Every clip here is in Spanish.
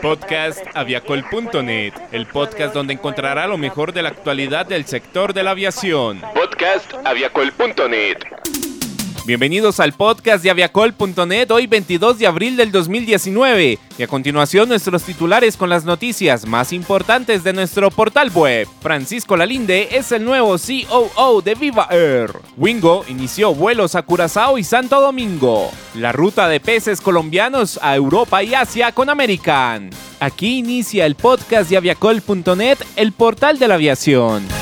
Podcast aviacol.net, el podcast donde encontrará lo mejor de la actualidad del sector de la aviación. Podcast aviacol.net. Bienvenidos al podcast de aviacol.net hoy 22 de abril del 2019 y a continuación nuestros titulares con las noticias más importantes de nuestro portal web. Francisco Lalinde es el nuevo COO de Viva Air. Wingo inició vuelos a Curazao y Santo Domingo. La ruta de peces colombianos a Europa y Asia con American. Aquí inicia el podcast de aviacol.net, el portal de la aviación.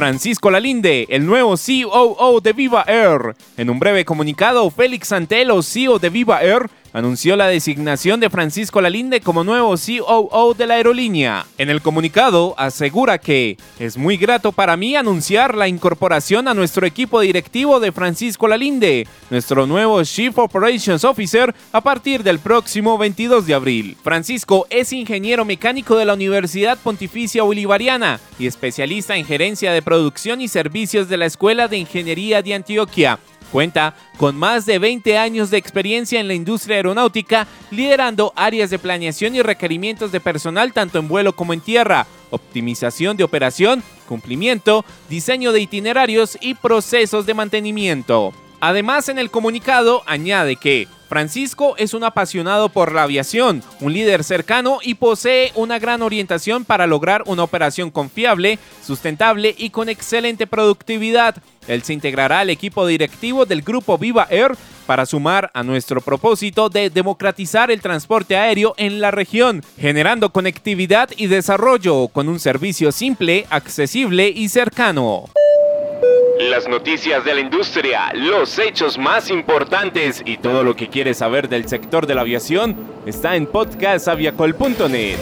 Francisco Lalinde, el nuevo COO de Viva Air. En un breve comunicado, Félix Santelo, CEO de Viva Air, anunció la designación de Francisco Lalinde como nuevo COO de la aerolínea. En el comunicado asegura que es muy grato para mí anunciar la incorporación a nuestro equipo directivo de Francisco Lalinde, nuestro nuevo Chief Operations Officer a partir del próximo 22 de abril. Francisco es ingeniero mecánico de la Universidad Pontificia Bolivariana y especialista en gerencia de producción y servicios de la Escuela de Ingeniería de Antioquia. Cuenta con más de 20 años de experiencia en la industria aeronáutica, liderando áreas de planeación y requerimientos de personal tanto en vuelo como en tierra, optimización de operación, cumplimiento, diseño de itinerarios y procesos de mantenimiento. Además, en el comunicado añade que Francisco es un apasionado por la aviación, un líder cercano y posee una gran orientación para lograr una operación confiable, sustentable y con excelente productividad. Él se integrará al equipo directivo del grupo Viva Air para sumar a nuestro propósito de democratizar el transporte aéreo en la región, generando conectividad y desarrollo con un servicio simple, accesible y cercano. Las noticias de la industria, los hechos más importantes y todo lo que quieres saber del sector de la aviación está en podcastaviacol.net.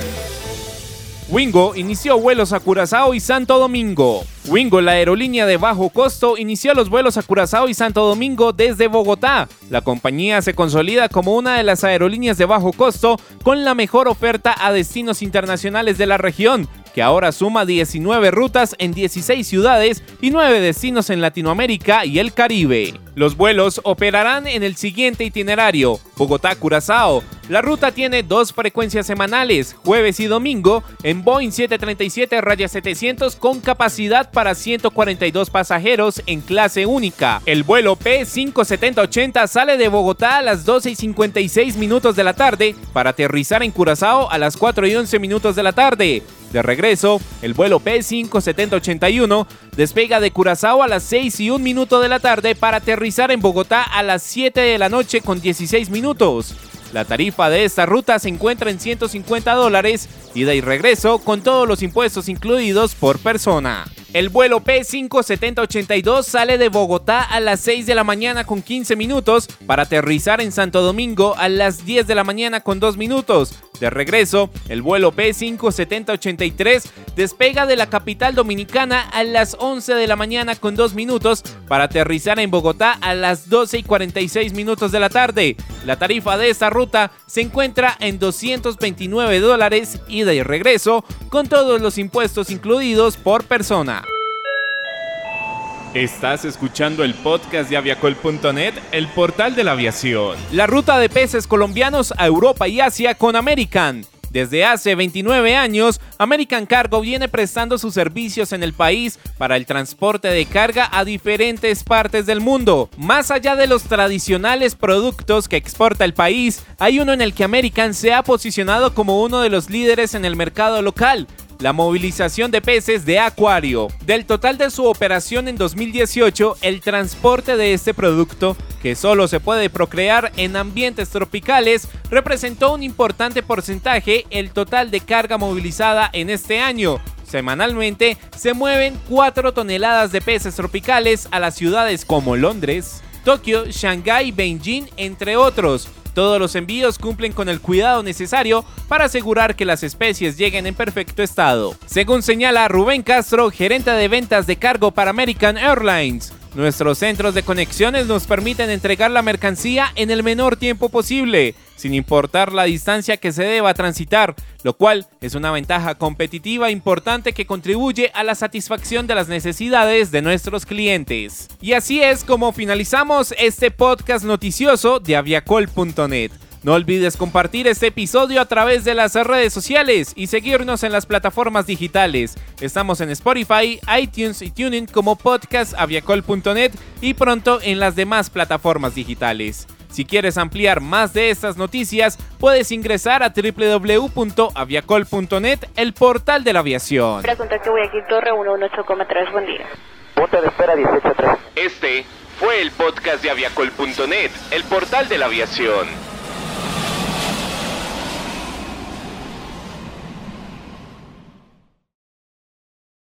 Wingo inició vuelos a Curazao y Santo Domingo. Wingo, la aerolínea de bajo costo, inició los vuelos a Curazao y Santo Domingo desde Bogotá. La compañía se consolida como una de las aerolíneas de bajo costo con la mejor oferta a destinos internacionales de la región, que ahora suma 19 rutas en 16 ciudades y 9 destinos en Latinoamérica y el Caribe. Los vuelos operarán en el siguiente itinerario: Bogotá-Curazao. La ruta tiene dos frecuencias semanales, jueves y domingo, en Boeing 737-700 con capacidad para 142 pasajeros en clase única. El vuelo P57080 sale de Bogotá a las 12 y 56 minutos de la tarde para aterrizar en Curazao a las 4 y 11 minutos de la tarde. De regreso, el vuelo P57081 despega de Curazao a las 6 y 1 minuto de la tarde para aterrizar en Bogotá a las 7 de la noche con 16 minutos. La tarifa de esta ruta se encuentra en 150 dólares, ida y regreso con todos los impuestos incluidos por persona. El vuelo P57082 sale de Bogotá a las 6 de la mañana con 15 minutos para aterrizar en Santo Domingo a las 10 de la mañana con 2 minutos. De regreso, el vuelo P57083 despega de la capital dominicana a las 11 de la mañana con 2 minutos para aterrizar en Bogotá a las 12 y 46 minutos de la tarde. La tarifa de esta ruta se encuentra en 229 dólares ida y regreso con todos los impuestos incluidos por persona. Estás escuchando el podcast de aviacol.net, el portal de la aviación. La ruta de peces colombianos a Europa y Asia con American. Desde hace 29 años, American Cargo viene prestando sus servicios en el país para el transporte de carga a diferentes partes del mundo. Más allá de los tradicionales productos que exporta el país, hay uno en el que American se ha posicionado como uno de los líderes en el mercado local la movilización de peces de acuario. Del total de su operación en 2018, el transporte de este producto, que solo se puede procrear en ambientes tropicales, representó un importante porcentaje el total de carga movilizada en este año. Semanalmente se mueven 4 toneladas de peces tropicales a las ciudades como Londres, Tokio, Shanghái, Beijing, entre otros. Todos los envíos cumplen con el cuidado necesario para asegurar que las especies lleguen en perfecto estado. Según señala Rubén Castro, gerente de ventas de cargo para American Airlines, Nuestros centros de conexiones nos permiten entregar la mercancía en el menor tiempo posible, sin importar la distancia que se deba transitar, lo cual es una ventaja competitiva importante que contribuye a la satisfacción de las necesidades de nuestros clientes. Y así es como finalizamos este podcast noticioso de aviacol.net. No olvides compartir este episodio a través de las redes sociales y seguirnos en las plataformas digitales. Estamos en Spotify, iTunes y Tuning como podcastaviacol.net y pronto en las demás plataformas digitales. Si quieres ampliar más de estas noticias, puedes ingresar a www.aviacol.net, el portal de la aviación. Guayaquil Torre 118,3, buen día. Punto de espera 183. Este fue el podcast de aviacol.net, el portal de la aviación.